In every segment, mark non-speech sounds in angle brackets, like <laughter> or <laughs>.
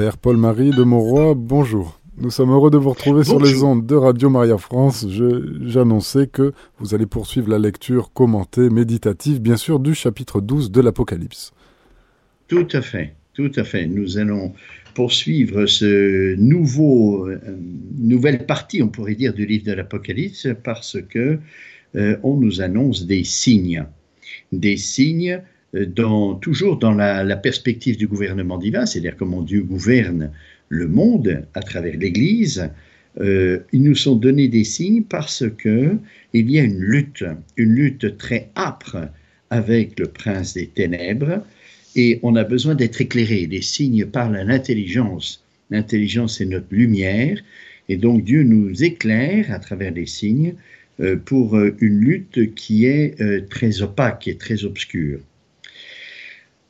Père Paul-Marie de Monroy, bonjour. Nous sommes heureux de vous retrouver sur les ondes de Radio Maria France. J'annonçais que vous allez poursuivre la lecture commentée, méditative, bien sûr, du chapitre 12 de l'Apocalypse. Tout à fait, tout à fait. Nous allons poursuivre ce nouveau, euh, nouvelle partie, on pourrait dire, du livre de l'Apocalypse parce que euh, on nous annonce des signes, des signes dans, toujours dans la, perspective du gouvernement divin, c'est-à-dire comment Dieu gouverne le monde à travers l'Église, euh, ils nous sont donnés des signes parce que il y a une lutte, une lutte très âpre avec le prince des ténèbres, et on a besoin d'être éclairé. Les signes parlent à l'intelligence. L'intelligence est notre lumière, et donc Dieu nous éclaire à travers les signes euh, pour euh, une lutte qui est très opaque et très obscure.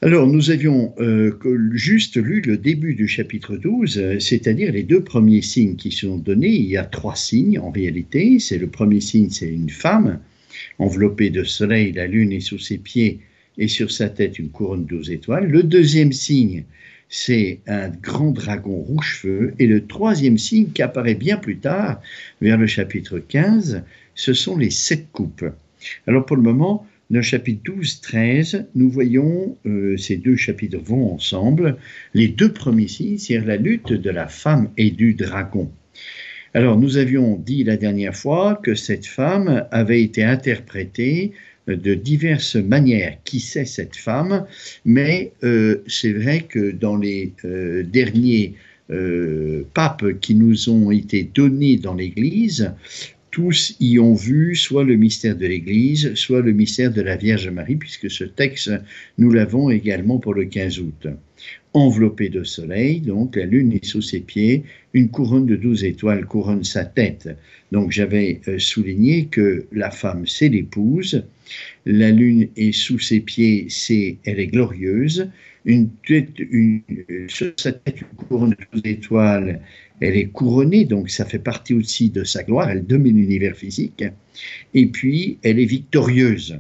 Alors, nous avions euh, juste lu le début du chapitre 12, euh, c'est-à-dire les deux premiers signes qui sont donnés. Il y a trois signes en réalité. C'est le premier signe, c'est une femme enveloppée de soleil, la lune est sous ses pieds et sur sa tête une couronne douze étoiles. Le deuxième signe, c'est un grand dragon rouge-feu. Et le troisième signe qui apparaît bien plus tard, vers le chapitre 15, ce sont les sept coupes. Alors pour le moment, le chapitre 12, 13, nous voyons, euh, ces deux chapitres vont ensemble, les deux premiers signes, c'est la lutte de la femme et du dragon. Alors, nous avions dit la dernière fois que cette femme avait été interprétée de diverses manières. Qui sait cette femme? Mais euh, c'est vrai que dans les euh, derniers papes qui nous ont été donnés dans l'Église, tous y ont vu soit le mystère de l'Église, soit le mystère de la Vierge Marie, puisque ce texte, nous l'avons également pour le 15 août. Enveloppé de soleil, donc la lune est sous ses pieds, une couronne de douze étoiles couronne sa tête. Donc j'avais euh, souligné que la femme, c'est l'épouse, la lune est sous ses pieds, c'est elle est glorieuse, une une, euh, sur sa tête une couronne de douze étoiles, elle est couronnée, donc ça fait partie aussi de sa gloire, elle domine l'univers physique, et puis elle est victorieuse.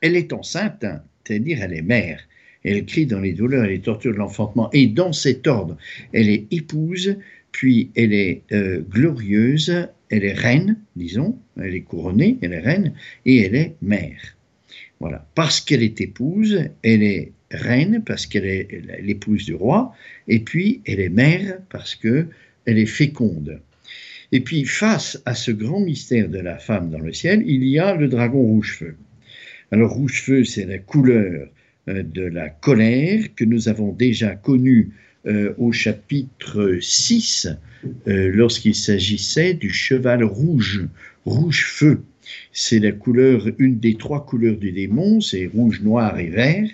Elle est enceinte, c'est-à-dire elle est mère. Elle crie dans les douleurs et les tortures de l'enfantement, et dans cet ordre, elle est épouse, puis elle est euh, glorieuse, elle est reine, disons, elle est couronnée, elle est reine, et elle est mère. Voilà. Parce qu'elle est épouse, elle est reine parce qu'elle est l'épouse du roi, et puis elle est mère parce que elle est féconde. Et puis face à ce grand mystère de la femme dans le ciel, il y a le dragon rouge-feu. Alors rouge-feu, c'est la couleur de la colère que nous avons déjà connue euh, au chapitre 6 euh, lorsqu'il s'agissait du cheval rouge, rouge-feu. C'est la couleur, une des trois couleurs du démon, c'est rouge, noir et vert.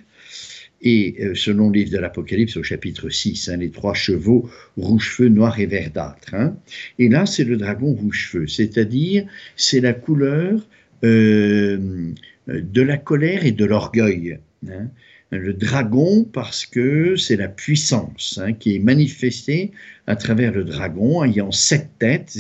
Et euh, selon le livre de l'Apocalypse au chapitre 6, hein, les trois chevaux rouge-feu, noir et verdâtre. Hein. Et là, c'est le dragon rouge-feu, c'est-à-dire c'est la couleur euh, de la colère et de l'orgueil. Hein. Le dragon, parce que c'est la puissance qui est manifestée à travers le dragon, ayant sept têtes,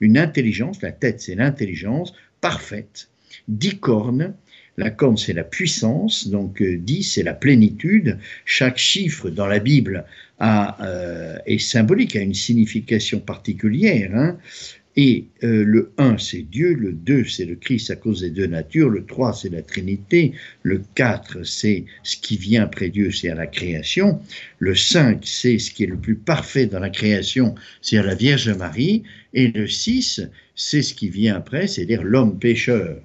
une intelligence, la tête c'est l'intelligence parfaite, dix cornes, la corne, c'est la puissance, donc 10, euh, c'est la plénitude. Chaque chiffre dans la Bible euh, est symbolique, a une signification particulière. Hein. Et euh, le 1, c'est Dieu, le 2, c'est le Christ à cause des deux natures, le 3, c'est la Trinité, le 4, c'est ce qui vient après Dieu, c'est à la création, le 5, c'est ce qui est le plus parfait dans la création, c'est à la Vierge Marie, et le 6, c'est ce qui vient après, c'est-à-dire l'homme pécheur.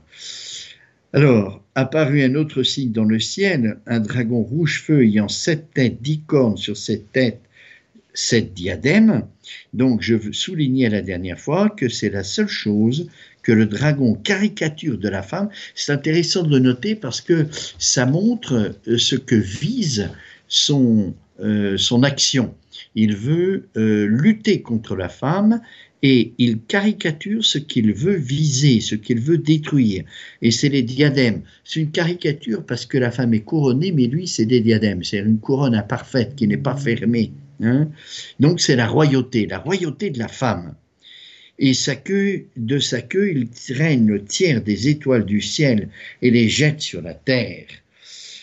Alors, apparut un autre signe dans le ciel, un dragon rouge-feu ayant sept têtes, dix cornes sur sept têtes, sept diadèmes. Donc, je souligner la dernière fois que c'est la seule chose que le dragon caricature de la femme. C'est intéressant de le noter parce que ça montre euh, ce que vise son, euh, son action. Il veut euh, lutter contre la femme et il caricature ce qu'il veut viser, ce qu'il veut détruire. Et c'est les diadèmes. C'est une caricature parce que la femme est couronnée, mais lui, c'est des diadèmes. C'est une couronne imparfaite qui n'est pas fermée. Hein. Donc c'est la royauté, la royauté de la femme. Et sa queue, de sa queue, il traîne le tiers des étoiles du ciel et les jette sur la terre.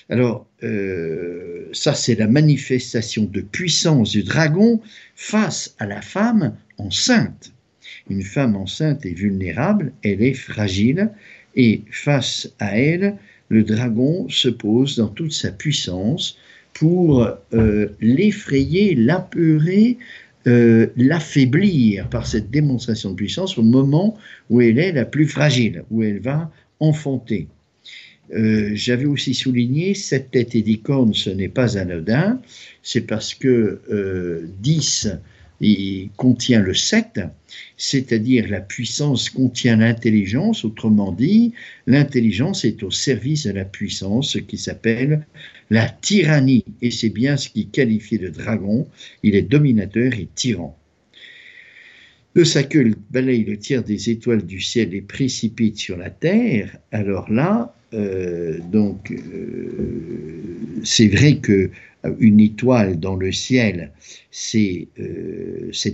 Alors, euh, ça c'est la manifestation de puissance du dragon face à la femme enceinte. Une femme enceinte est vulnérable, elle est fragile, et face à elle, le dragon se pose dans toute sa puissance pour euh, l'effrayer, l'apeurer, euh, l'affaiblir par cette démonstration de puissance au moment où elle est la plus fragile, où elle va enfanter. Euh, j'avais aussi souligné, cette tête et dix cornes, ce n'est pas anodin, c'est parce que 10 il contient le 7, c'est-à-dire la puissance contient l'intelligence, autrement dit, l'intelligence est au service de la puissance, ce qui s'appelle la tyrannie, et c'est bien ce qui qualifie le dragon, il est dominateur et tyran. Le sacre balaye le tiers des étoiles du ciel et précipite sur la terre. Alors là, euh, donc, euh, c'est vrai que une étoile dans le ciel, c'est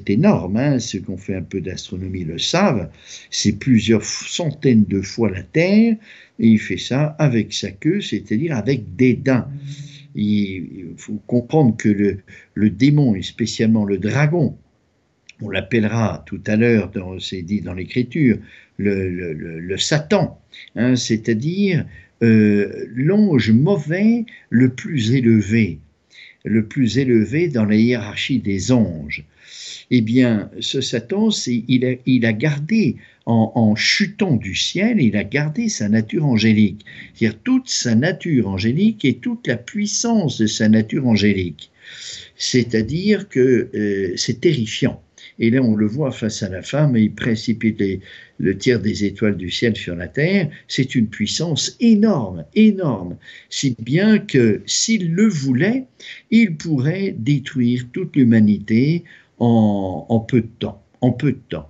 énorme. Hein, ceux qui ont fait un peu d'astronomie le savent. C'est plusieurs centaines de fois la Terre, et il fait ça avec sa queue, c'est-à-dire avec des dents. Il, faut comprendre que le, le démon, et spécialement le dragon, on l'appellera tout à l'heure, c'est dit dans l'Écriture, le, Satan, hein, c'est-à-dire euh, l'ange mauvais le plus élevé, le plus élevé dans la hiérarchie des anges. Eh bien, ce Satan, il a, il a gardé, en, en, chutant du ciel, il a gardé sa nature angélique, c'est-à-dire toute sa nature angélique et toute la puissance de sa nature angélique. C'est-à-dire que euh, c'est terrifiant. Et là, on le voit face à la femme, il précipite le tiers des étoiles du ciel sur la terre. C'est une puissance énorme, énorme. Si bien que s'il le voulait, il pourrait détruire toute l'humanité en, peu de temps. En peu de temps.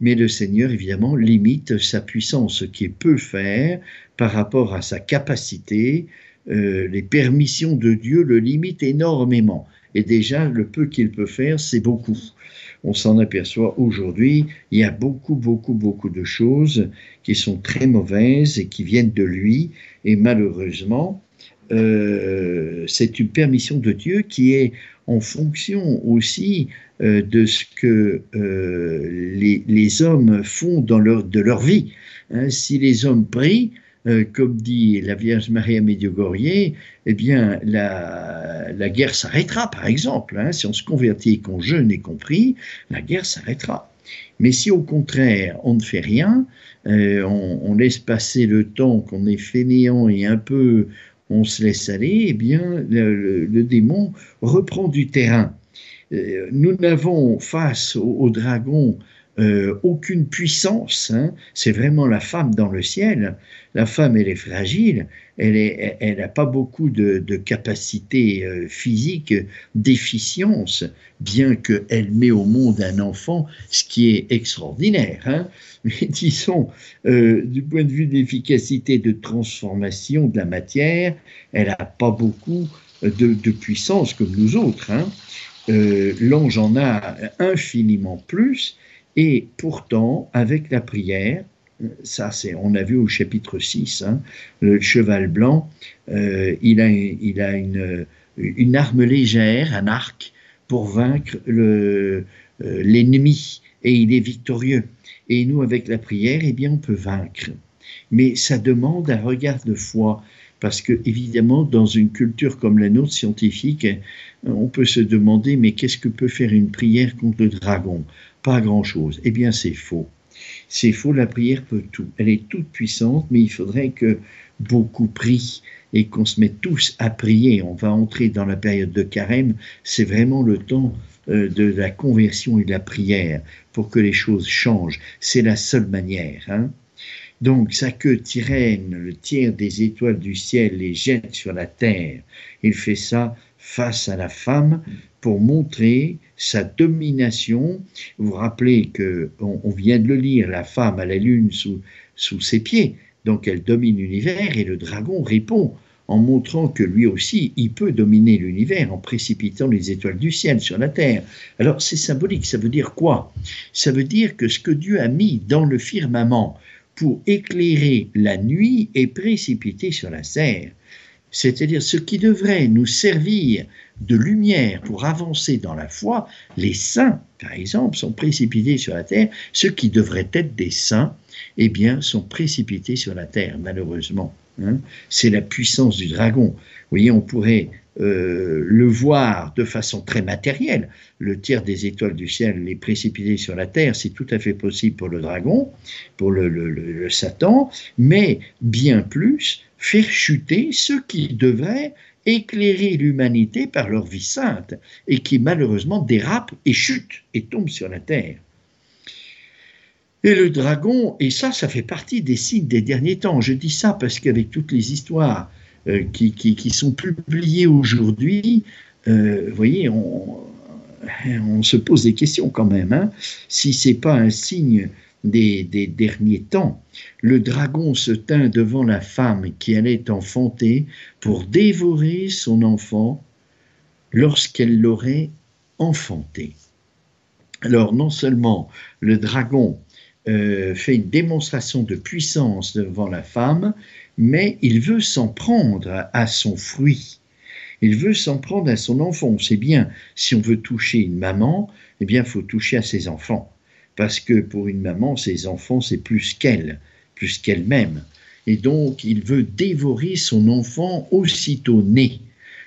Mais le Seigneur, évidemment, limite sa puissance, ce qu'il peut faire par rapport à sa capacité. Euh, les permissions de Dieu le limitent énormément. Et déjà, le peu qu'il peut faire, c'est beaucoup on s'en aperçoit aujourd'hui, il y a beaucoup, beaucoup, beaucoup de choses qui sont très mauvaises et qui viennent de lui. Et malheureusement, euh, c'est une permission de Dieu qui est en fonction aussi euh, de ce que euh, les, hommes font dans leur, de leur vie. Hein, si les hommes prient, euh, comme dit la Vierge Maria Medjugorje, eh bien, la, guerre s'arrêtera, par exemple. Hein. si on se convertit et qu'on jeûne et qu'on prie, la guerre s'arrêtera. Mais si au contraire, on ne fait rien, euh, on, laisse passer le temps qu'on est fainéant et un peu on se laisse aller, eh bien, le, démon reprend du terrain. Euh, nous n'avons face au dragon euh, aucune puissance. Hein. C'est vraiment la femme dans le ciel. La femme, elle est fragile. Elle n'a pas beaucoup de, de capacité euh, physique, d'efficience, bien qu'elle met au monde un enfant, ce qui est extraordinaire. Hein. Mais <laughs> disons, euh, du point de vue d'efficacité de transformation de la matière, elle n'a pas beaucoup de, de, puissance comme nous autres. Hein. L'ange en a infiniment plus, et pourtant, avec la prière, ça c'est, on a vu au chapitre 6, hein, le cheval blanc, euh, il a, il a une, une, arme légère, un arc, pour vaincre euh, l'ennemi, et il est victorieux. Et nous, avec la prière, eh bien, on peut vaincre. Mais ça demande un regard de foi, parce que évidemment, dans une culture comme la nôtre scientifique, on peut se demander, mais qu'est-ce que peut faire une prière contre le dragon? Pas grand-chose. Eh bien, c'est faux. C'est faux, la prière peut tout. Elle est toute puissante, mais il faudrait que beaucoup prient et qu'on se mette tous à prier. On va entrer dans la période de carême. C'est vraiment le temps euh, de la conversion et de la prière pour que les choses changent. C'est la seule manière. Hein. Donc sa queue tyrène, le tiers des étoiles du ciel, les jette sur la terre. Il fait ça face à la femme pour montrer sa domination. Vous vous rappelez que on, vient de le lire, la femme a la lune sous, sous ses pieds, donc elle domine l'univers et le dragon répond en montrant que lui aussi, il peut dominer l'univers en précipitant les étoiles du ciel sur la terre. Alors c'est symbolique, ça veut dire quoi? Ça veut dire que ce que Dieu a mis dans le firmament pour éclairer la nuit est précipité sur la terre c'est-à-dire ce qui devrait nous servir de lumière pour avancer dans la foi, les saints, par exemple, sont précipités sur la terre, ceux qui devraient être des saints, eh bien, sont précipités sur la terre, malheureusement. Hein. C'est la puissance du dragon. Vous voyez, on pourrait euh, le voir de façon très matérielle. Le tiers des étoiles du ciel les précipiter sur la terre, c'est tout à fait possible pour le dragon, pour le, Satan, mais bien plus, faire chuter ceux qui devraient éclairer l'humanité par leur vie sainte et qui malheureusement dérapent et chutent et tombent sur la terre. Et le dragon, et ça, ça fait partie des signes des derniers temps. Je dis ça parce qu'avec toutes les histoires euh, qui, qui, sont publiées aujourd'hui, euh, vous voyez, on, on, se pose des questions quand même. Hein, si c'est pas un signe des, des, derniers temps, le dragon se tint devant la femme qui allait enfanter pour dévorer son enfant lorsqu'elle l'aurait enfanté. Alors non seulement le dragon euh, fait une démonstration de puissance devant la femme, mais il veut s'en prendre à son fruit. Il veut s'en prendre à son enfant. On sait bien, si on veut toucher une maman, eh bien, il faut toucher à ses enfants. Parce que pour une maman, ses enfants, c'est plus qu'elle, plus qu'elle-même. Et donc, il veut dévorer son enfant aussitôt né.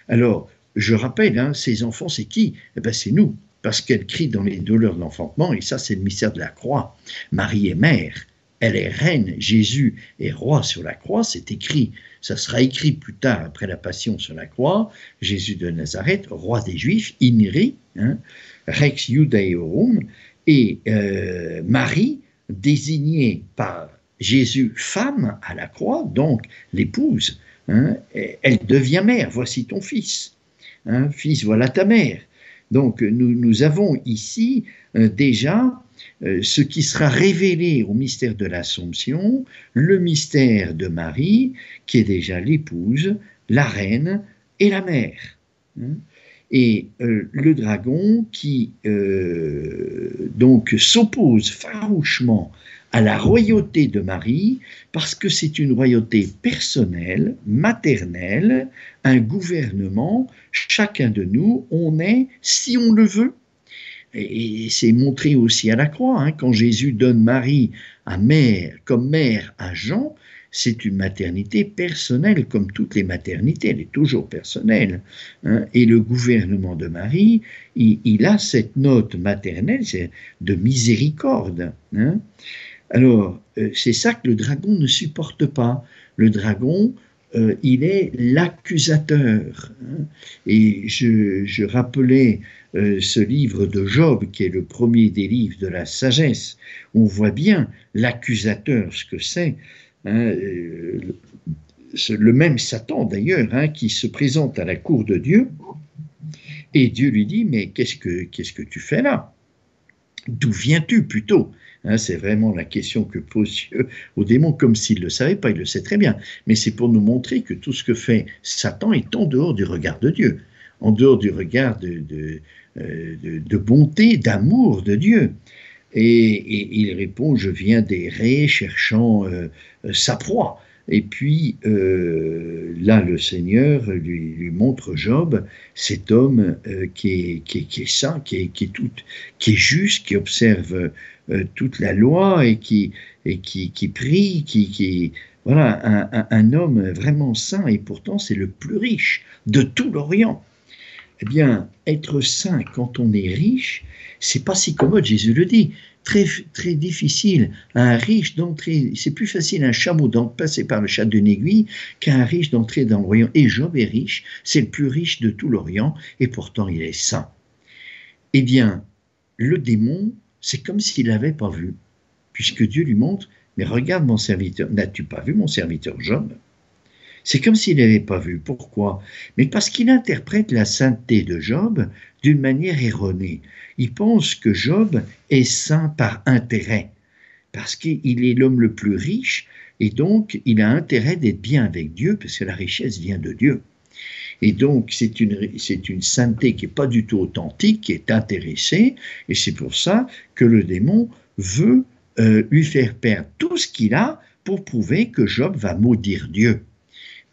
Alors, je rappelle, hein, ses enfants, c'est qui? Eh ben, C'est nous parce qu'elle crie dans les douleurs de l'enfantement, et ça c'est le mystère de la croix. Marie est mère, elle est reine, Jésus est roi sur la croix, c'est écrit, ça sera écrit plus tard après la passion sur la croix, Jésus de Nazareth, roi des Juifs, Inri, hein, Rex Judaeorum, et euh, Marie, désignée par Jésus femme à la croix, donc l'épouse, hein, elle devient mère, voici ton fils. Hein, fils, voilà ta mère. Donc nous, avons ici euh, déjà euh, ce qui sera révélé au mystère de l'Assomption, le mystère de Marie, qui est déjà l'épouse, la reine et la mère. Hein. Et euh, le dragon qui donc s'oppose farouchement à la royauté de Marie parce que c'est une royauté personnelle, maternelle, un gouvernement. Chacun de nous, on est, si on le veut, et c'est montré aussi à la croix, hein, quand Jésus donne Marie à mère, comme mère à Jean, c'est une maternité personnelle, comme toutes les maternités, elle est toujours personnelle. Hein. et le gouvernement de Marie, il, a cette note maternelle, de miséricorde. Hein. Alors, euh, c'est ça que le dragon ne supporte pas. Le dragon, euh, il est l'accusateur. Hein. Et je, rappelais euh, ce livre de Job, qui est le premier des livres de la sagesse. On voit bien l'accusateur, ce que c'est. Hein, le même Satan d'ailleurs, hein, qui se présente à la cour de Dieu, et Dieu lui dit, mais qu'est-ce que, que tu fais là? D'où viens-tu plutôt? Hein, c'est vraiment la question que pose Dieu au démon, comme s'il ne le savait pas, il le sait très bien. Mais c'est pour nous montrer que tout ce que fait Satan est en dehors du regard de Dieu, en dehors du regard de, de, euh, bonté, d'amour de Dieu. Et, il répond, je viens d'errer cherchant euh, sa proie. Et puis euh, là, le Seigneur lui, montre Job, cet homme qui, est, qui, qui, est, saint, qui est, qui est, tout, qui est juste, qui observe euh, toute la loi et qui, et qui, qui prie, qui, qui voilà, un, un, homme vraiment saint et pourtant c'est le plus riche de tout l'Orient. Eh bien, être saint quand on est riche, c'est pas si commode, Jésus le dit. Très, très difficile. Un riche d'entrer, c'est plus facile un chameau d'en passer par le chat d'une aiguille qu'un riche d'entrer dans l'Orient. Et Job est riche, c'est le plus riche de tout l'Orient, et pourtant il est saint. Eh bien, le démon c'est comme s'il n'avait pas vu, puisque Dieu lui montre, mais regarde mon serviteur, n'as-tu pas vu mon serviteur Job? C'est comme s'il n'avait pas vu. Pourquoi? Mais parce qu'il interprète la sainteté de Job d'une manière erronée. Il pense que Job est saint par intérêt, parce qu'il est l'homme le plus riche, et donc il a intérêt d'être bien avec Dieu, parce que la richesse vient de Dieu. Et donc, c'est une, sainteté qui n'est pas du tout authentique, qui est intéressée, et c'est pour ça que le démon veut euh, lui faire perdre tout ce qu'il a pour prouver que Job va maudire Dieu.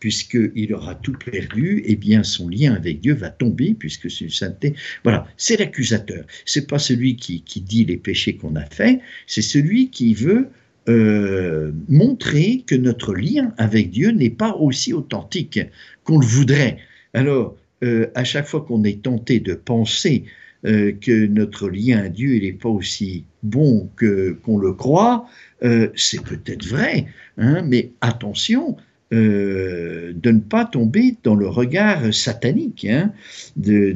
Puisqu'il aura tout perdu, eh bien son lien avec Dieu va tomber, puisque c'est une sainteté. Voilà, c'est l'accusateur. C'est pas celui qui, dit les péchés qu'on a faits, c'est celui qui veut euh, montrer que notre lien avec Dieu n'est pas aussi authentique qu'on le voudrait. Alors, euh, à chaque fois qu'on est tenté de penser euh, que notre lien à Dieu n'est pas aussi bon que qu'on le croit, c'est peut-être vrai, hein, mais attention, euh, de ne pas tomber dans le regard satanique, hein, de,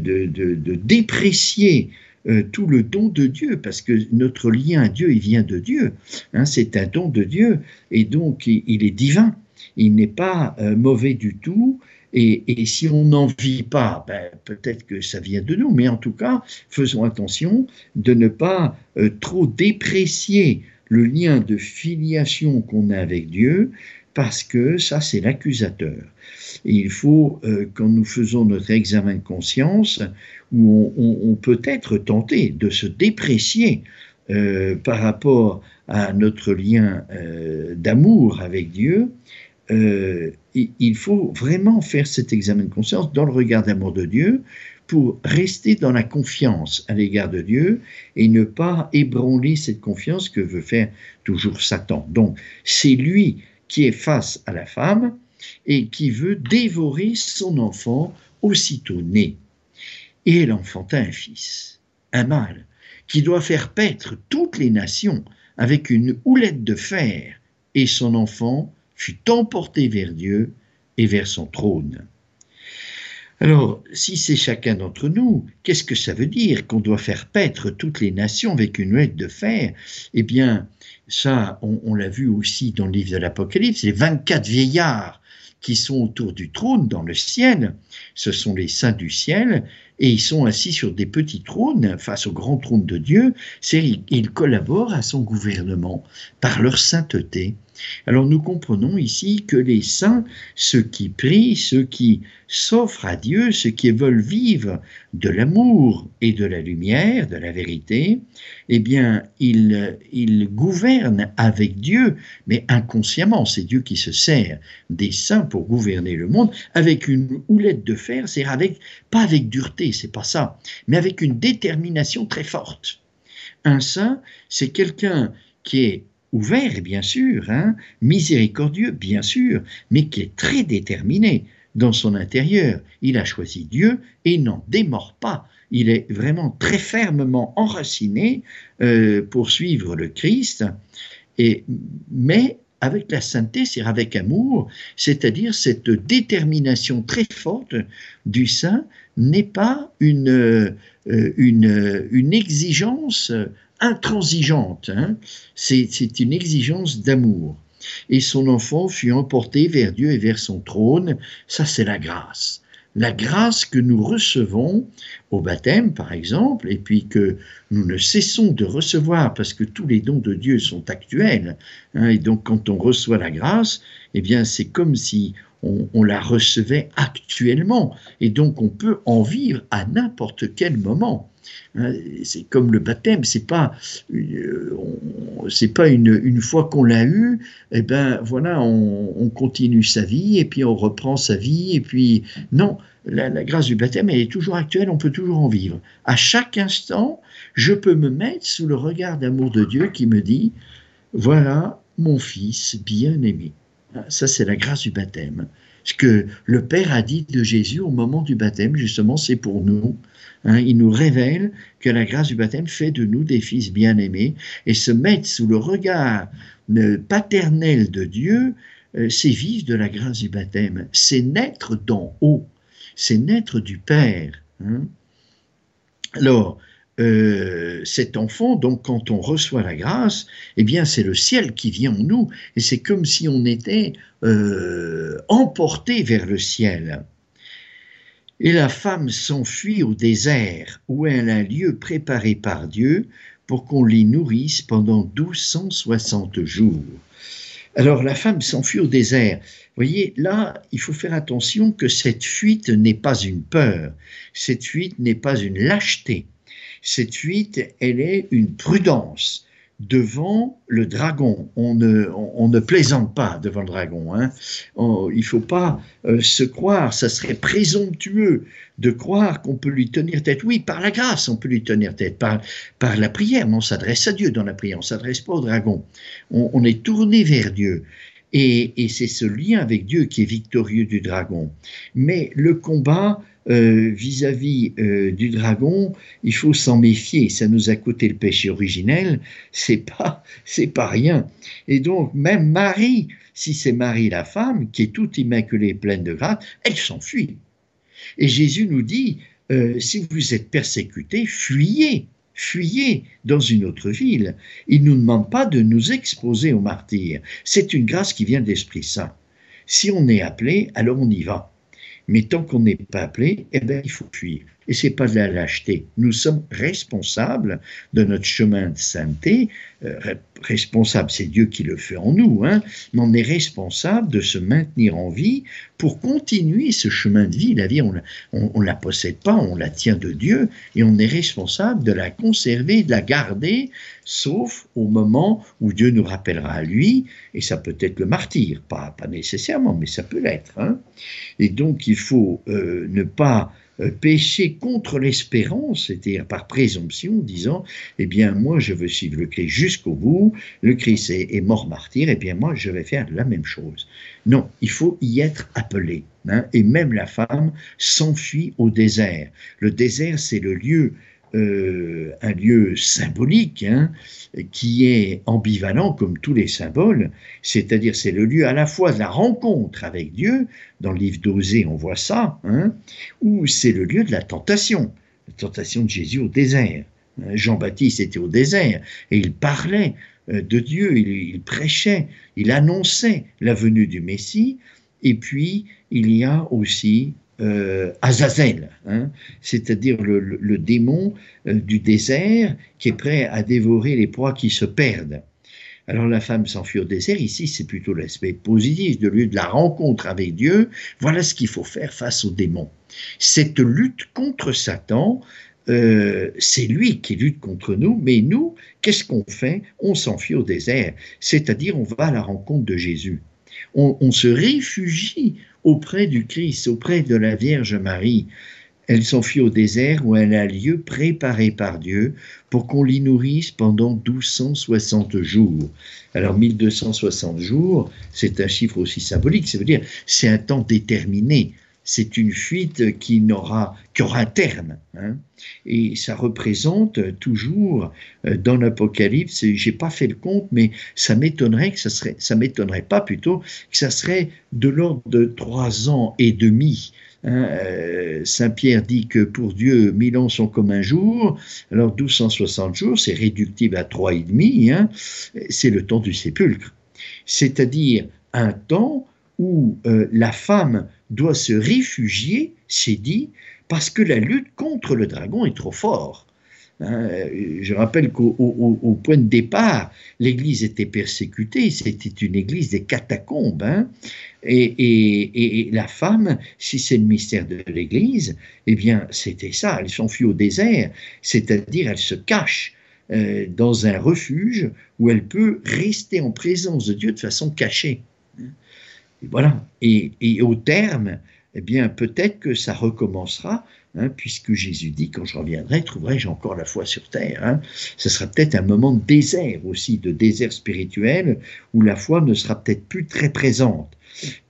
déprécier euh, tout le don de Dieu, parce que notre lien à Dieu, il vient de Dieu. Hein, c'est un don de Dieu, et donc il, est divin. Il n'est pas euh, mauvais du tout. Et, si on n'en vit pas, ben, peut-être que ça vient de nous, mais en tout cas, faisons attention de ne pas trop déprécier le lien de filiation qu'on a avec Dieu, parce que ça, c'est l'accusateur. il faut, euh, quand nous faisons notre examen de conscience, où on, peut être tenté de se déprécier euh, par rapport à notre lien euh, d'amour avec Dieu, il faut vraiment faire cet examen de conscience dans le regard d'amour de Dieu pour rester dans la confiance à l'égard de Dieu et ne pas ébranler cette confiance que veut faire toujours Satan. Donc, c'est lui qui est face à la femme et qui veut dévorer son enfant aussitôt né. Et elle enfanta un fils, un mâle, qui doit faire paître toutes les nations avec une houlette de fer, et son enfant fut emporté vers Dieu et vers son trône. Alors, si c'est chacun d'entre nous, qu'est-ce que ça veut dire qu'on doit faire paître toutes les nations avec une houlette de fer? Eh bien, ça, on, l'a vu aussi dans le livre de l'Apocalypse, les 24 vieillards qui sont autour du trône dans le ciel, ce sont les saints du ciel, et ils sont assis sur des petits trônes face au grand trône de Dieu, c'est ils collaborent à son gouvernement par leur sainteté. Alors nous comprenons ici que les saints, ceux qui prient, ceux qui s'offrent à Dieu, ceux qui veulent vivre de l'amour et de la lumière, de la vérité, eh bien, ils, gouvernent avec Dieu, mais inconsciemment. C'est Dieu qui se sert des saints pour gouverner le monde avec une houlette de fer, c'est avec, pas avec dureté, c'est pas ça, mais avec une détermination très forte. Un saint, c'est quelqu'un qui est ouvert, bien sûr, hein, miséricordieux, bien sûr, mais qui est très déterminé dans son intérieur. Il a choisi Dieu et n'en démord pas. Il est vraiment très fermement enraciné euh, pour suivre le Christ, et, mais avec la sainteté, c'est avec amour, c'est-à-dire cette détermination très forte du saint n'est pas une, euh, une exigence intransigeante. Hein. C'est une exigence d'amour. Et son enfant fut emporté vers Dieu et vers son trône. Ça, c'est la grâce. La grâce que nous recevons au baptême, par exemple, et puis que nous ne cessons de recevoir parce que tous les dons de Dieu sont actuels. Hein. et donc, quand on reçoit la grâce, eh bien, c'est comme si on, la recevait actuellement. Et donc, on peut en vivre à n'importe quel moment. Hein, c'est comme le baptême, c'est pas, euh, c'est pas une, une fois qu'on l'a eu, eh ben voilà, on, continue sa vie et puis on reprend sa vie et puis non, la, grâce du baptême est toujours actuelle, on peut toujours en vivre. À chaque instant, je peux me mettre sous le regard d'amour de Dieu qui me dit, voilà mon fils bien aimé. Ah, ça c'est la grâce du baptême. Ce que le Père a dit de Jésus au moment du baptême, justement, c'est pour nous. Hein, il nous révèle que la grâce du baptême fait de nous des fils bien-aimés et se mettre sous le regard euh, paternel de Dieu, euh, c'est vivre de la grâce du baptême. C'est naître d'en haut, c'est naître du Père. Hein. Alors, euh, cet enfant, donc quand on reçoit la grâce, eh bien c'est le ciel qui vient en nous, et c'est comme si on était euh, emporté vers le ciel. Et la femme s'enfuit au désert, où elle a un lieu préparé par Dieu pour qu'on l'y nourrisse pendant 1260 jours. Alors la femme s'enfuit au désert. Vous voyez, là, il faut faire attention que cette fuite n'est pas une peur, cette fuite n'est pas une lâcheté cette fuite, elle est une prudence. Devant le dragon. On ne, on, ne plaisante pas devant le dragon. Hein. il ne faut pas euh, se croire, ça serait présomptueux de croire qu'on peut lui tenir tête. Oui, par la grâce, on peut lui tenir tête, par, par la prière, mais on s'adresse à Dieu dans la prière, on ne s'adresse pas au dragon. On, est tourné vers Dieu. Et, et c'est ce lien avec Dieu qui est victorieux du dragon. Mais le combat, vis-à-vis euh, du dragon, il faut s'en méfier. Ça nous a coûté le péché originel, c'est pas, c'est pas rien. Et donc, même Marie, si c'est Marie la femme, qui est toute immaculée, pleine de grâce, elle s'enfuit. Et Jésus nous dit, euh, si vous êtes persécuté, fuyez, fuyez dans une autre ville. Il ne nous demande pas de nous exposer au martyr. C'est une grâce qui vient de l'Esprit Saint. Si on est appelé, alors on y va. Mais tant qu'on n'est pas appelé, eh bien, il faut fuir. Et c'est pas de la lâcheté. Nous sommes responsables de notre chemin de sainteté. Euh, responsable, c'est Dieu qui le fait en nous. Hein, mais on est responsable de se maintenir en vie pour continuer ce chemin de vie. La vie, on ne la possède pas, on la tient de Dieu et on est responsable de la conserver, de la garder, sauf au moment où Dieu nous rappellera à lui. Et ça peut être le martyr, pas, pas nécessairement, mais ça peut l'être. Hein. Et donc, il faut euh, ne pas pécher contre l'espérance, c'est-à-dire par présomption, disant, eh bien, moi, je veux suivre le Christ jusqu'au bout, le Christ est, mort martyr, eh bien, moi, je vais faire la même chose. Non, il faut y être appelé. Hein, et même la femme s'enfuit au désert. Le désert, c'est le lieu euh, un lieu symbolique hein, qui est ambivalent comme tous les symboles, c'est-à-dire c'est le lieu à la fois de la rencontre avec Dieu, dans le livre d'Osée on voit ça, hein, ou c'est le lieu de la tentation, la tentation de Jésus au désert. Jean-Baptiste était au désert et il parlait euh, de Dieu, il, prêchait, il annonçait la venue du Messie, et puis il y a aussi euh, Azazel, hein, c'est-à-dire le, démon euh, du désert qui est prêt à dévorer les proies qui se perdent. Alors la femme s'enfuit au désert, ici c'est plutôt l'aspect positif, de lieu de la rencontre avec Dieu, voilà ce qu'il faut faire face au démon. Cette lutte contre Satan, euh, c'est lui qui lutte contre nous, mais nous, qu'est-ce qu'on fait? On s'enfuit au désert, c'est-à-dire on va à la rencontre de Jésus. On se réfugie auprès du Christ, auprès de la Vierge Marie. Elle s'enfuit au désert où elle a lieu préparé par Dieu pour qu'on l'y nourrisse pendant 1260 jours. Alors 1260 jours, c'est un chiffre aussi symbolique, ça veut dire c'est un temps déterminé c'est une fuite qui n'aura qu'aura un terme. Hein. Et ça représente toujours euh, dans l'Apocalypse, j'ai pas fait le compte, mais ça m'étonnerait que ça serait, ça m'étonnerait pas plutôt que ça serait de l'ordre de trois ans et demi. Hein. Euh, Saint Pierre dit que pour Dieu, mille ans sont comme un jour. Alors 1260 jours, c'est réductible à trois et demi. Hein. C'est le temps du sépulcre. C'est-à-dire un temps où euh, la femme doit se réfugier, c'est dit, parce que la lutte contre le dragon est trop forte. Hein, je rappelle qu'au point de départ, l'Église était persécutée, c'était une Église des catacombes. Hein, et, la femme, si c'est le mystère de l'Église, eh bien c'était ça, elle s'enfuit au désert, c'est-à-dire elle se cache euh, dans un refuge où elle peut rester en présence de Dieu de façon cachée. Et voilà. Et, au terme, eh bien, peut-être que ça recommencera, hein, puisque Jésus dit quand je reviendrai, trouverai-je encore la foi sur terre. Hein. Ce sera peut-être un moment de désert aussi, de désert spirituel, où la foi ne sera peut-être plus très présente.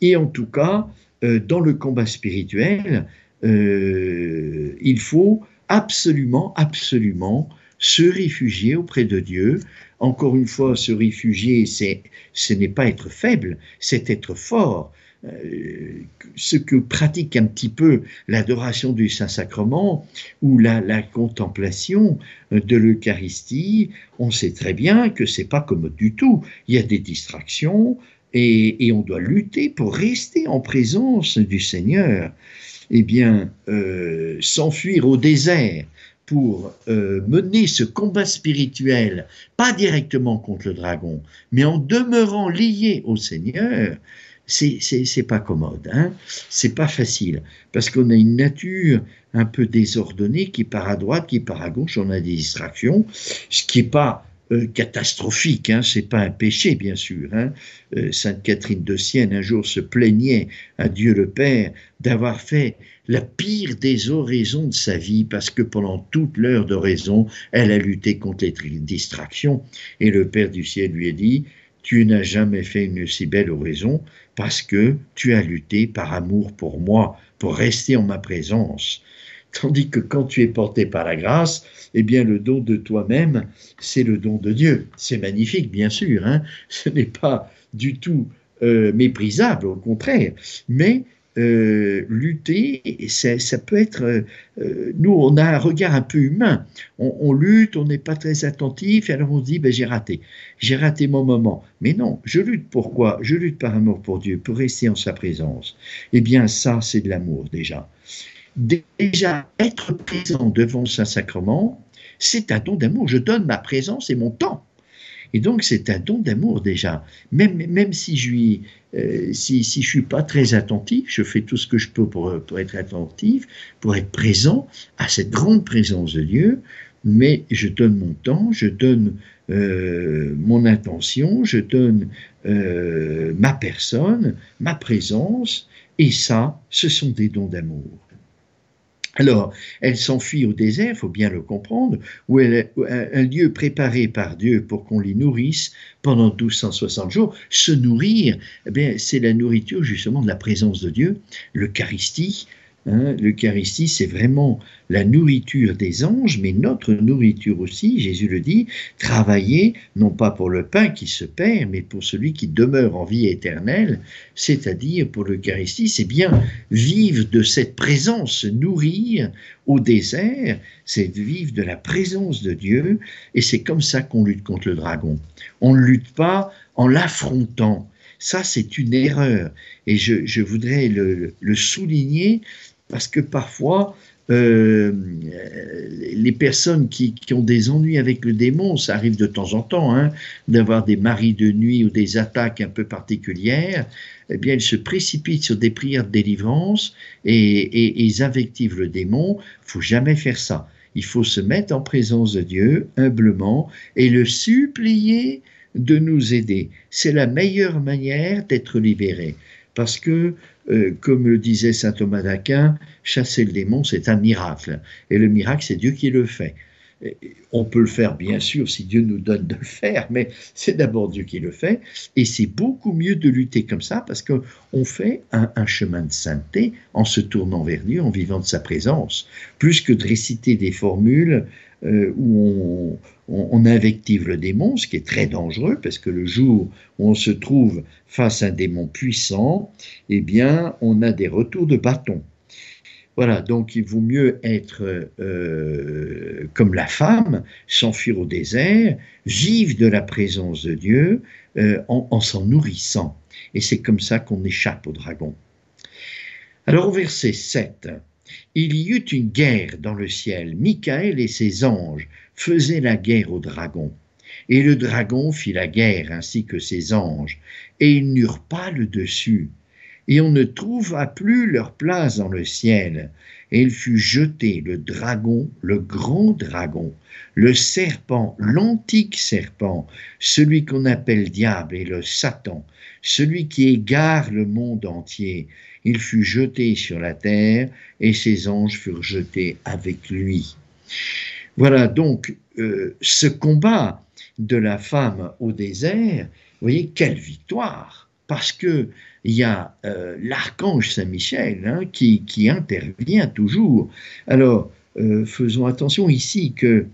Et en tout cas, euh, dans le combat spirituel, euh, il faut absolument, absolument se réfugier auprès de Dieu. Encore une fois, se réfugier, ce n'est pas être faible, c'est être fort. Euh, ce que pratique un petit peu l'adoration du Saint-Sacrement ou la, contemplation de l'Eucharistie, on sait très bien que c'est pas commode du tout. Il y a des distractions et, on doit lutter pour rester en présence du Seigneur. Eh bien, euh, s'enfuir au désert, pour euh, mener ce combat spirituel, pas directement contre le dragon, mais en demeurant lié au Seigneur, c'est pas commode, hein. C'est pas facile, parce qu'on a une nature un peu désordonnée qui part à droite, qui part à gauche, on a des distractions, ce qui est pas euh, catastrophique, hein, c'est pas un péché bien sûr. Hein. Euh, Sainte Catherine de Sienne un jour se plaignait à Dieu le Père d'avoir fait la pire des oraisons de sa vie parce que pendant toute l'heure d'oraison, elle a lutté contre les distractions et le Père du ciel lui a dit tu n'as jamais fait une si belle oraison parce que tu as lutté par amour pour moi, pour rester en ma présence. Tandis que quand tu es porté par la grâce, eh bien le don de toi-même, c'est le don de Dieu. C'est magnifique, bien sûr. Hein Ce n'est pas du tout euh, méprisable, au contraire. Mais euh, lutter, ça, ça, peut être... Euh, nous, on a un regard un peu humain. On, lutte, on n'est pas très attentif, et alors on se dit, ben, j'ai raté. J'ai raté mon moment. Mais non, je lutte pourquoi Je lutte par amour pour Dieu, pour rester en sa présence. Eh bien, ça, c'est de l'amour déjà déjà être présent devant Saint-Sacrement, c'est un don d'amour. Je donne ma présence et mon temps. Et donc, c'est un don d'amour déjà. Même, même si je ne euh, si, si je suis pas très attentif, je fais tout ce que je peux pour, pour être attentif, pour être présent à cette grande présence de Dieu, mais je donne mon temps, je donne euh, mon intention, je donne euh, ma personne, ma présence, et ça, ce sont des dons d'amour. Alors, elle s'enfuit au désert, faut bien le comprendre, où un lieu préparé par Dieu pour qu'on l'y nourrisse pendant 1260 jours. Se nourrir, eh c'est la nourriture justement de la présence de Dieu, l'Eucharistie, Hein, L'Eucharistie, c'est vraiment la nourriture des anges, mais notre nourriture aussi, Jésus le dit, travailler non pas pour le pain qui se perd, mais pour celui qui demeure en vie éternelle, c'est-à-dire pour l'Eucharistie, c'est bien vivre de cette présence, nourrir au désert, c'est vivre de la présence de Dieu, et c'est comme ça qu'on lutte contre le dragon. On ne lutte pas en l'affrontant. Ça, c'est une erreur. Et je, voudrais le, souligner parce que parfois, euh, les personnes qui, ont des ennuis avec le démon, ça arrive de temps en temps, hein, d'avoir des maris de nuit ou des attaques un peu particulières, eh bien, elles se précipitent sur des prières de délivrance et, ils invectivent le démon. Faut jamais faire ça. Il faut se mettre en présence de Dieu humblement et le supplier de nous aider. C'est la meilleure manière d'être libéré. Parce que euh, comme le disait saint Thomas d'Aquin, chasser le démon, c'est un miracle. Et le miracle, c'est Dieu qui le fait. on peut le faire, bien sûr, si Dieu nous donne de le faire, mais <laughs> c'est d'abord Dieu qui le fait. Et c'est beaucoup mieux de lutter comme ça parce qu'on fait un, un, chemin de sainteté en se tournant vers Dieu, en vivant de sa présence, plus que de réciter des formules euh, où on, invective le démon, ce qui est très dangereux, parce que le jour où on se trouve face à un démon puissant, eh bien, on a des retours de bâton. Voilà, donc il vaut mieux être euh, comme la femme, s'enfuir au désert, vivre de la présence de Dieu euh, en, en s'en nourrissant. Et c'est comme ça qu'on échappe au dragon. Alors au verset 7, il y eut une guerre dans le ciel. Michael et ses anges faisaient la guerre au dragon. Et le dragon fit la guerre ainsi que ses anges, et ils n'eurent pas le dessus. Et on ne trouva plus leur place dans le ciel. Et il fut jeté, le dragon, le grand dragon, le serpent, l'antique serpent, celui qu'on appelle diable et le Satan, celui qui égare le monde entier il fut jeté sur la terre et ses anges furent jetés avec lui. Voilà donc euh, ce combat de la femme au désert, vous voyez quelle victoire, parce que il y a euh, l'archange Saint Michel hein, qui, qui, intervient toujours. Alors euh, faisons attention ici que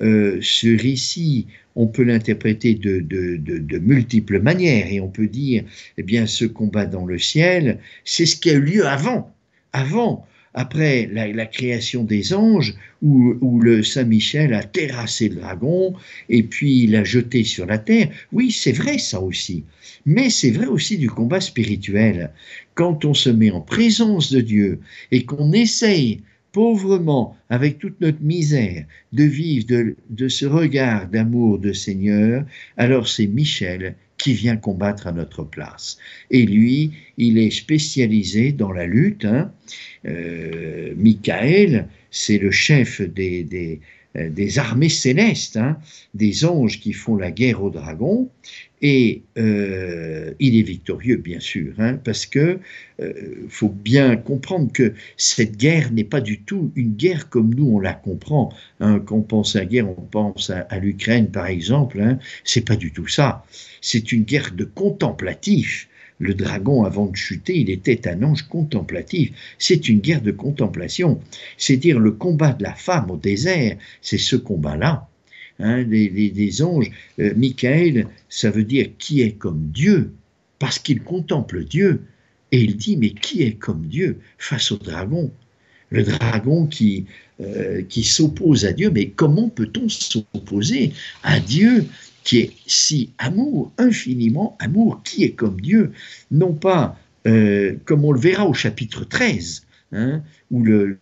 ce récit on peut l'interpréter de, multiples manières et on peut dire, eh bien, ce combat dans le ciel, c'est ce qui a eu lieu avant, avant, après la, création des anges, où, le Saint-Michel a terrassé le dragon et puis l'a jeté sur la terre. Oui, c'est vrai ça aussi. Mais c'est vrai aussi du combat spirituel. Quand on se met en présence de Dieu et qu'on essaye pauvrement, avec toute notre misère, de vivre de, ce regard d'amour de Seigneur, alors c'est Michel qui vient combattre à notre place. Et lui, il est spécialisé dans la lutte. Hein. Euh, Michael, c'est le chef des, des armées célestes, hein, des anges qui font la guerre au dragon, et euh, il est victorieux, bien sûr, hein, parce que euh, faut bien comprendre que cette guerre n'est pas du tout une guerre comme nous on la comprend. Hein. Quand on pense à la guerre, on pense à, l'Ukraine, par exemple. Hein, c'est pas du tout ça. C'est une guerre de contemplatif. Le dragon, avant de chuter, il était un ange contemplatif. C'est une guerre de contemplation. C'est dire le combat de la femme au désert. C'est ce combat-là hein, des, anges. Euh, Michael, ça veut dire qui est comme Dieu, parce qu'il contemple Dieu. Et il dit, mais qui est comme Dieu face au dragon? Le dragon qui, euh, qui s'oppose à Dieu, mais comment peut-on s'opposer à Dieu? Qui est si amour, infiniment amour, qui est comme Dieu Non pas, euh, comme on le verra au chapitre 13, Hein, où le,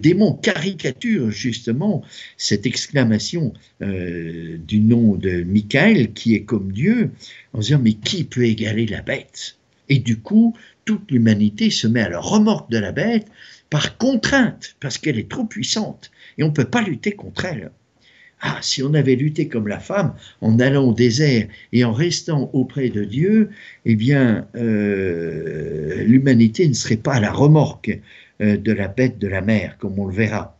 démon caricature justement cette exclamation euh, du nom de Michael, qui est comme Dieu, en disant mais qui peut égaler la bête? Et du coup, toute l'humanité se met à la remorque de la bête par contrainte, parce qu'elle est trop puissante, et on ne peut pas lutter contre elle. Ah, si on avait lutté comme la femme, en allant au désert et en restant auprès de Dieu, eh bien, euh, l'humanité ne serait pas à la remorque euh, de la bête de la mer, comme on le verra.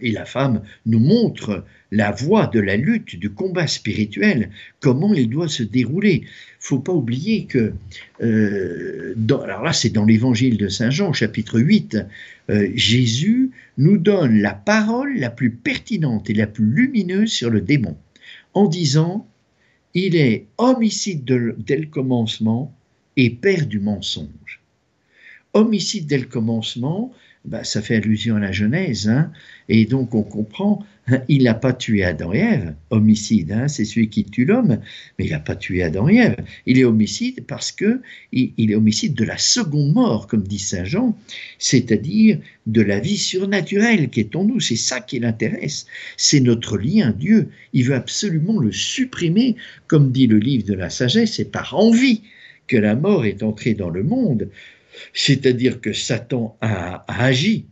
Et la femme nous montre la voie de la lutte, du combat spirituel, comment il doit se dérouler. faut pas oublier que, euh, alors là c'est dans l'évangile de Saint Jean, chapitre 8, euh, Jésus nous donne la parole la plus pertinente et la plus lumineuse sur le démon, en disant, il est homicide dès le commencement et père du mensonge. Homicide dès le commencement, bah, ça fait allusion à la Genèse, hein, et donc on comprend, hein, il n'a pas tué Adam et Ève, homicide, hein, c'est celui qui tue l'homme, mais il n'a pas tué Adam et Ève. Il est homicide parce que il, est homicide de la seconde mort, comme dit saint Jean, c'est-à-dire de la vie surnaturelle qui est en nous. C'est ça qui l'intéresse, c'est notre lien Dieu. Il veut absolument le supprimer, comme dit le livre de la sagesse, c'est par envie que la mort est entrée dans le monde c'est-à-dire que Satan a, agi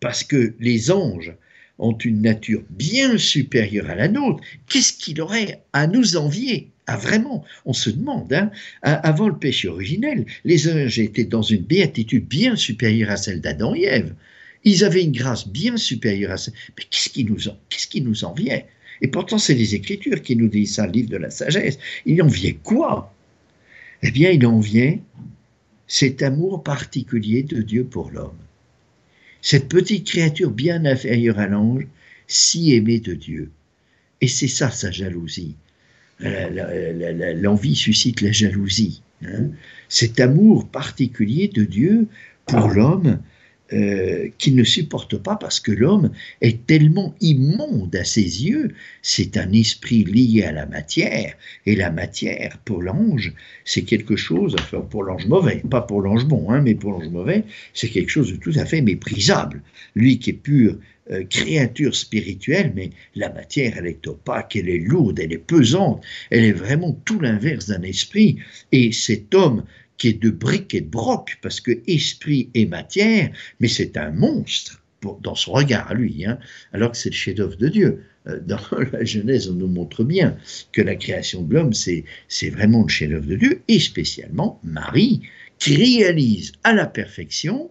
parce que les anges ont une nature bien supérieure à la nôtre. Qu'est-ce qu'il aurait à nous envier? Ah, vraiment, on se demande, hein, avant le péché originel, les anges étaient dans une béatitude bien supérieure à celle d'Adam et Ève. Ils avaient une grâce bien supérieure à celle. Mais qu'est-ce qui nous, qu'est-ce qui nous enviait? Et pourtant, c'est les Écritures qui nous disent ça, le livre de la sagesse. Il enviait quoi? Eh bien, il enviait cet amour particulier de Dieu pour l'homme. Cette petite créature bien inférieure à l'ange, si aimée de Dieu. Et c'est ça sa jalousie. L'envie suscite la jalousie. Hein. Cet amour particulier de Dieu pour l'homme euh, qu'il ne supporte pas parce que l'homme est tellement immonde à ses yeux. C'est un esprit lié à la matière. Et la matière, pour l'ange, c'est quelque chose, enfin pour l'ange mauvais, pas pour l'ange bon, hein, mais pour l'ange mauvais, c'est quelque chose de tout à fait méprisable. Lui qui est pure euh, créature spirituelle, mais la matière, elle est opaque, elle est lourde, elle est pesante, elle est vraiment tout l'inverse d'un esprit. Et cet homme qui est de briques et de broc, parce que esprit et matière, mais c'est un monstre dans son regard à lui, hein, alors que c'est le chef-d'œuvre de Dieu. Euh, dans <laughs> la Genèse, on nous montre bien que la création de l'homme, c'est vraiment le chef-d'œuvre de Dieu, et spécialement Marie, qui réalise à la perfection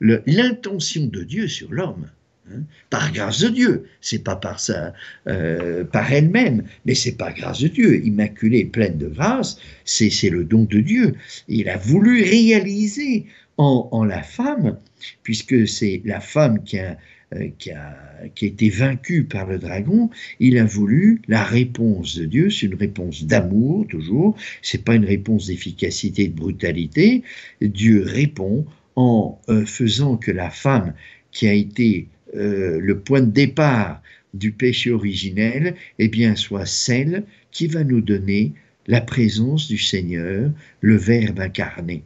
l'intention de Dieu sur l'homme. Hein, par grâce de Dieu, c'est pas par ça, euh, par elle-même, mais c'est par grâce de Dieu, immaculée, pleine de grâce, c'est le don de Dieu. Il a voulu réaliser en, la femme, puisque c'est la femme qui a, euh, qui, a, qui a été vaincue par le dragon, il a voulu la réponse de Dieu, c'est une réponse d'amour toujours, c'est pas une réponse d'efficacité de brutalité. Dieu répond en euh, faisant que la femme qui a été euh, le point de départ du péché originel, eh bien, soit celle qui va nous donner la présence du Seigneur, le Verbe incarné.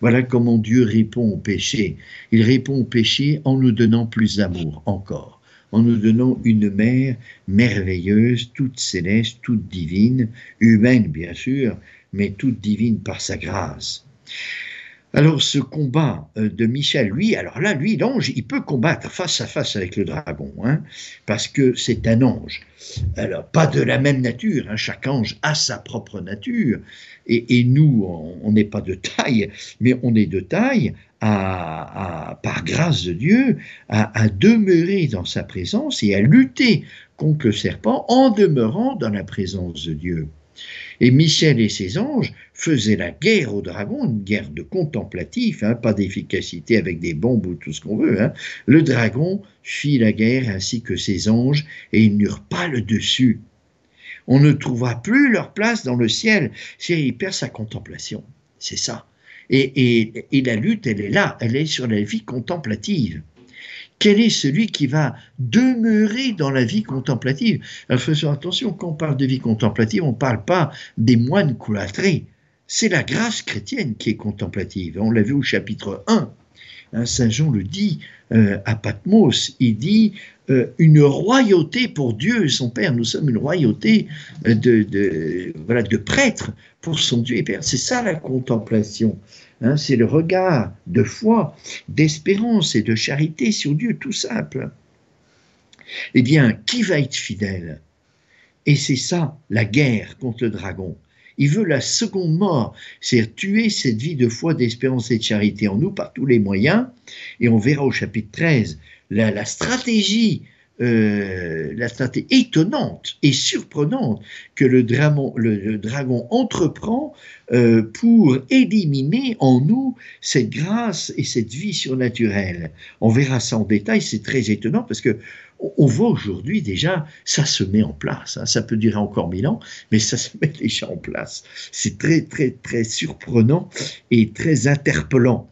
Voilà comment Dieu répond au péché. Il répond au péché en nous donnant plus d'amour encore, en nous donnant une mère merveilleuse, toute céleste, toute divine, humaine bien sûr, mais toute divine par sa grâce. Alors ce combat euh, de Michel, lui, alors là, lui, l'ange, il peut combattre face à face avec le dragon, hein, parce que c'est un ange. Alors pas de la même nature, hein, chaque ange a sa propre nature, et, nous, on n'est pas de taille, mais on est de taille par grâce de Dieu, à demeurer dans sa présence et à lutter contre le serpent en demeurant dans la présence de Dieu. Et Michel et ses anges faisaient la guerre au dragon, une guerre de contemplatif, hein, pas d'efficacité avec des bombes ou tout ce qu'on veut. Hein. Le dragon fit la guerre ainsi que ses anges, et ils n'eurent pas le dessus. On ne trouva plus leur place dans le ciel. C'est il perd sa contemplation. C'est ça. et la lutte, elle est là, elle est sur la vie contemplative. Quel est celui qui va demeurer dans la vie contemplative? Alors faisons attention, quand on parle de vie contemplative, on ne parle pas des moines coulâtrés. C'est la grâce chrétienne qui est contemplative. On l'a vu au chapitre 1. Hein, Saint Jean le dit euh, à Patmos, il dit euh, une royauté pour Dieu et son Père. Nous sommes une royauté euh, de, voilà, de prêtres pour son Dieu et Père. C'est ça la contemplation. Hein, c'est le regard de foi, d'espérance et de charité sur Dieu, tout simple. Eh bien, qui va être fidèle? Et c'est ça, la guerre contre le dragon. Il veut la seconde mort, c'est tuer cette vie de foi, d'espérance et de charité en nous par tous les moyens. Et on verra au chapitre 13 la, la stratégie euh, la stratégie étonnante et surprenante que le, le, dragon entreprend euh, pour éliminer en nous cette grâce et cette vie surnaturelle. On verra ça en détail, c'est très étonnant parce que on voit aujourd'hui déjà, ça se met en place. Hein. Ça peut durer encore mille ans, mais ça se met déjà en place. C'est très, très, très surprenant et très interpellant.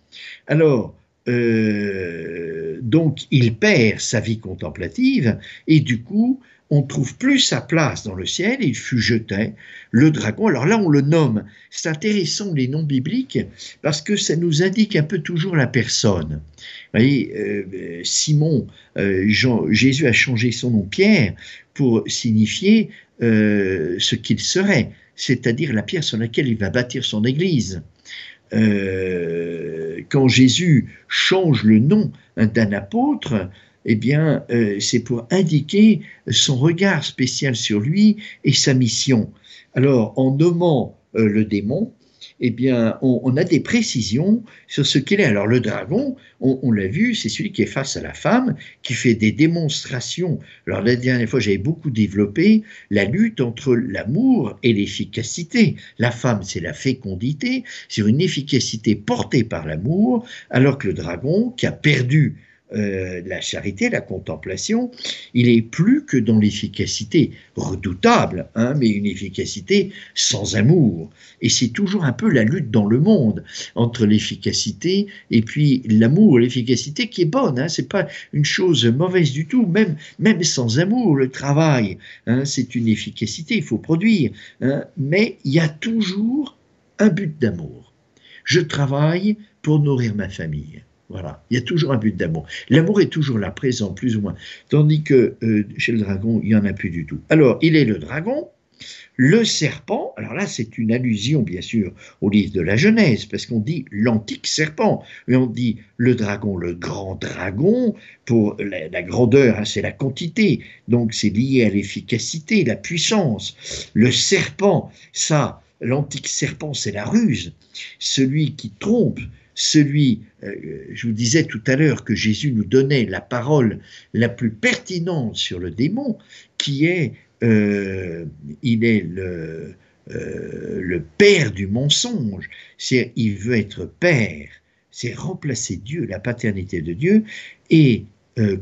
Alors, euh, donc il perd sa vie contemplative et du coup on trouve plus sa place dans le ciel et il fut jeté le dragon. Alors là on le nomme. C'est intéressant les noms bibliques parce que ça nous indique un peu toujours la personne. Vous voyez, euh, Simon, euh, Jésus a changé son nom Pierre pour signifier ce qu'il serait, c'est-à-dire la pierre sur laquelle il va bâtir son église. Euh, quand Jésus change le nom d'un apôtre, eh bien, euh, c'est pour indiquer son regard spécial sur lui et sa mission. Alors, en nommant euh, le démon, eh bien, on, a des précisions sur ce qu'il est. Alors, le dragon, on, l'a vu, c'est celui qui est face à la femme, qui fait des démonstrations. Alors, la dernière fois, j'avais beaucoup développé la lutte entre l'amour et l'efficacité. La femme, c'est la fécondité, c'est une efficacité portée par l'amour, alors que le dragon, qui a perdu euh, la charité, la contemplation, il est plus que dans l'efficacité redoutable, hein, mais une efficacité sans amour. Et c'est toujours un peu la lutte dans le monde entre l'efficacité et puis l'amour, l'efficacité qui est bonne. Hein, c'est pas une chose mauvaise du tout, même même sans amour, le travail, hein, c'est une efficacité, il faut produire, hein, mais il y a toujours un but d'amour. Je travaille pour nourrir ma famille. Voilà, il y a toujours un but d'amour. L'amour est toujours là, présent, plus ou moins. Tandis que euh, chez le dragon, il n'y en a plus du tout. Alors, il est le dragon, le serpent, alors là c'est une allusion bien sûr au livre de la Genèse, parce qu'on dit l'antique serpent, mais on dit le dragon, le grand dragon, pour la, grandeur, hein, c'est la quantité, donc c'est lié à l'efficacité, la puissance. Le serpent, ça, l'antique serpent, c'est la ruse, celui qui trompe, celui, euh, je vous disais tout à l'heure que Jésus nous donnait la parole la plus pertinente sur le démon, qui est, euh, il est le, euh, le père du mensonge, c'est il veut être père, c'est remplacer Dieu, la paternité de Dieu, et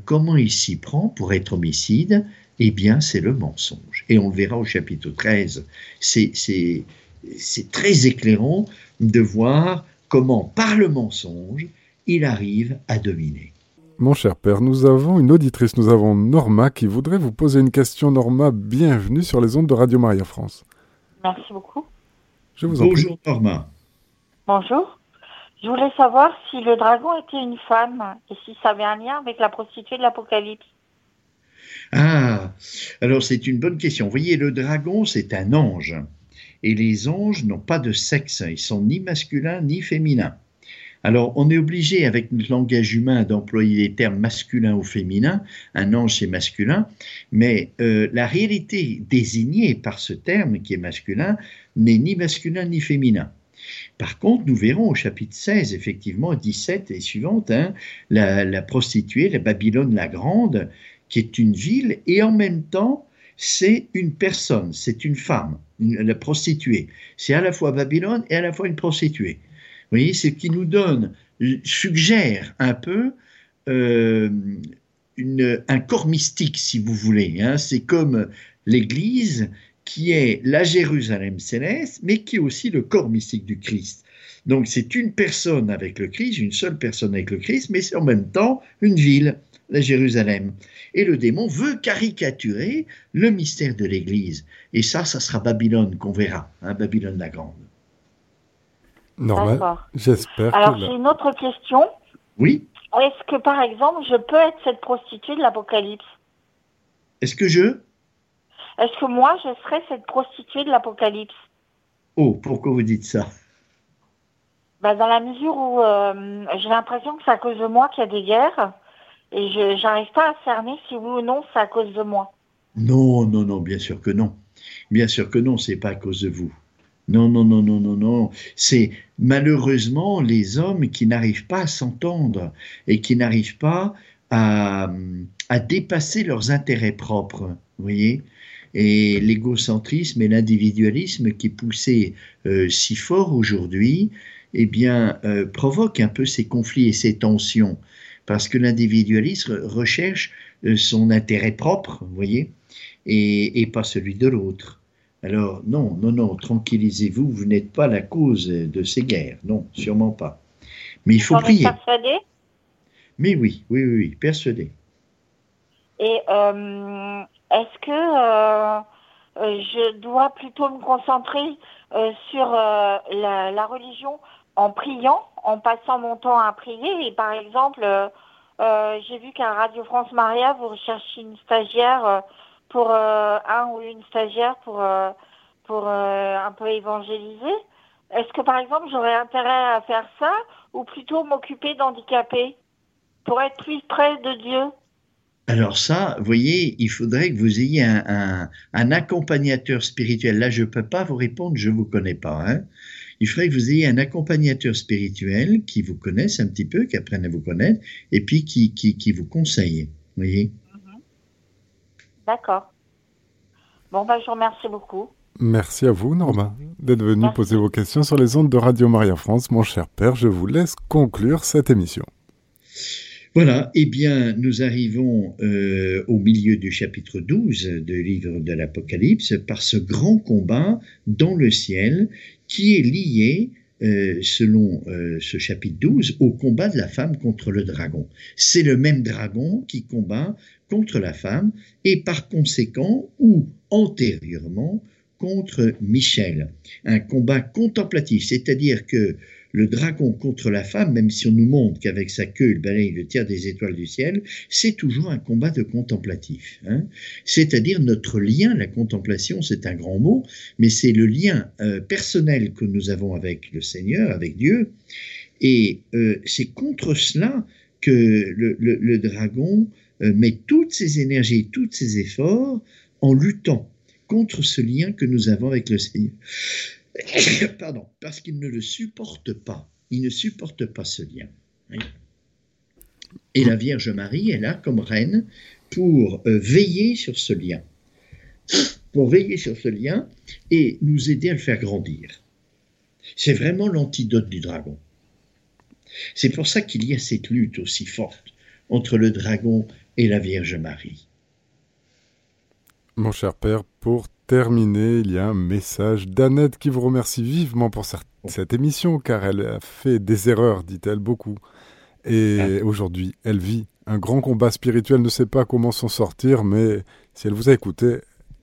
comment il s'y prend pour être homicide? Eh bien, c'est le mensonge. Et on le verra au chapitre 13. C'est très éclairant de voir comment, par le mensonge, il arrive à dominer. Mon cher père, nous avons une auditrice, nous avons Norma qui voudrait vous poser une question. Norma, bienvenue sur les ondes de Radio Maria France. Merci beaucoup. Je vous en Bonjour Norma. Bonjour. Je voulais savoir si le dragon était une femme et si ça avait un lien avec la prostituée de l'Apocalypse. Ah, alors c'est une bonne question. Vous voyez, le dragon, c'est un ange. Et les anges n'ont pas de sexe, ils sont ni masculins ni féminins. Alors, on est obligé, avec notre langage humain, d'employer les termes masculin ou féminin. Un ange, c'est masculin. Mais euh, la réalité désignée par ce terme, qui est masculin, n'est ni masculin ni féminin. Par contre, nous verrons au chapitre 16, effectivement, 17 et suivante, hein, la, prostituée, la Babylone la Grande, qui est une ville, et en même temps, c'est une personne, c'est une femme, la prostituée. C'est à la fois Babylone et à la fois une prostituée. Vous voyez, ce qui nous donne, suggère un peu euh, un corps mystique, si vous voulez. Hein. C'est comme l'Église qui est la Jérusalem céleste, mais qui est aussi le corps mystique du Christ. Donc c'est une personne avec le Christ, une seule personne avec le Christ, mais c'est en même temps une ville, la Jérusalem. Et le démon veut caricaturer le mystère de l'Église. Et ça, ça sera Babylone qu'on verra, hein, Babylone la Grande. Normal. J'espère. Alors, j'ai une autre question. Oui. Est-ce que, par exemple, je peux être cette prostituée de l'Apocalypse? Est-ce que je? Est-ce que moi, je serais cette prostituée de l'Apocalypse? Oh, pourquoi vous dites ça? Bah, Dans la mesure où euh, j'ai l'impression que c'est à cause de moi qu'il y a des guerres et je n'arrive pas à cerner si oui ou non c'est à cause de moi. Non, non, non, bien sûr que non. Bien sûr que non, c'est pas à cause de vous. Non, non, non, non, non, non. C'est malheureusement les hommes qui n'arrivent pas à s'entendre et qui n'arrivent pas à, dépasser leurs intérêts propres. Vous voyez et l'égocentrisme et l'individualisme qui poussaient euh, si fort aujourd'hui, eh bien, euh, provoquent un peu ces conflits et ces tensions, parce que l'individualisme recherche euh, son intérêt propre, vous voyez, et pas celui de l'autre. Alors, non, non, non, tranquillisez-vous, vous, n'êtes pas la cause de ces guerres. Non, sûrement pas. Mais il faut prier. Persuadé? Mais oui, oui, oui, oui persuadé. Et euh, est-ce que euh, euh, je dois plutôt me concentrer sur la, religion en priant, en passant mon temps à prier Et par exemple, j'ai vu qu'à Radio France Maria, vous recherchez une stagiaire pour euh, un ou une stagiaire pour, euh, pour euh, un peu évangéliser. Est-ce que par exemple j'aurais intérêt à faire ça ou plutôt m'occuper d'handicapés pour être plus près de Dieu? Alors ça, vous voyez, il faudrait que vous ayez un, un, accompagnateur spirituel. Là, je ne peux pas vous répondre, je ne vous connais pas. Hein. Il faudrait que vous ayez un accompagnateur spirituel qui vous connaisse un petit peu, qui apprenne à vous connaître, et puis qui, qui, qui vous conseille. Vous voyez D'accord. Bon, ben, je vous remercie beaucoup. Merci à vous, Norma, d'être venu poser vos questions sur les ondes de Radio Maria France. Mon cher père, je vous laisse conclure cette émission. Voilà, eh bien, nous arrivons euh, au milieu du chapitre 12 du livre de l'Apocalypse par ce grand combat dans le ciel qui est lié euh, selon euh, ce chapitre 12, au combat de la femme contre le dragon. C'est le même dragon qui combat contre la femme et par conséquent ou antérieurement contre Michel. Un combat contemplatif, c'est-à-dire que le dragon contre la femme, même si on nous montre qu'avec sa queue il balaye le tiers des étoiles du ciel, c'est toujours un combat de contemplatif. Hein. C'est-à-dire notre lien, la contemplation, c'est un grand mot, mais c'est le lien euh, personnel que nous avons avec le Seigneur, avec Dieu, et euh, c'est contre cela que le, dragon euh, met toutes ses énergies, tous ses efforts en luttant contre ce lien que nous avons avec le Seigneur. <coughs> Pardon, parce qu'il ne le supporte pas. Il ne supporte pas ce lien. Et la Vierge Marie est là comme reine pour euh, veiller sur ce lien. <coughs> Pour veiller sur ce lien et nous aider à le faire grandir. C'est vraiment l'antidote du dragon. C'est pour ça qu'il y a cette lutte aussi forte entre le dragon et la Vierge Marie. Mon cher Père, pour terminer, il y a un message d'Annette qui vous remercie vivement pour cette émission, car elle a fait des erreurs, dit-elle, beaucoup. Et ah. aujourd'hui, elle vit un grand combat spirituel, ne sait pas comment s'en sortir, mais si elle vous a écouté,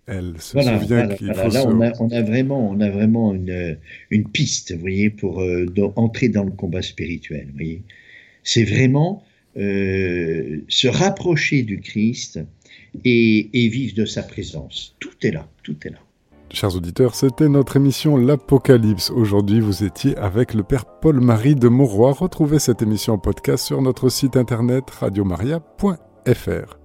elle se souvient qu'il faut Là, on, a, on, a, vraiment, on a vraiment une, une piste, vous voyez, pour euh, entrer dans le combat spirituel. Vous voyez, c'est vraiment euh, se rapprocher du Christ et, vivre de sa présence. Tout est là, tout est là. Chers auditeurs, c'était notre émission L'Apocalypse. Aujourd'hui, vous étiez avec le Père Paul-Marie de Mauroy. Retrouvez cette émission en podcast sur notre site internet radiomaria.fr.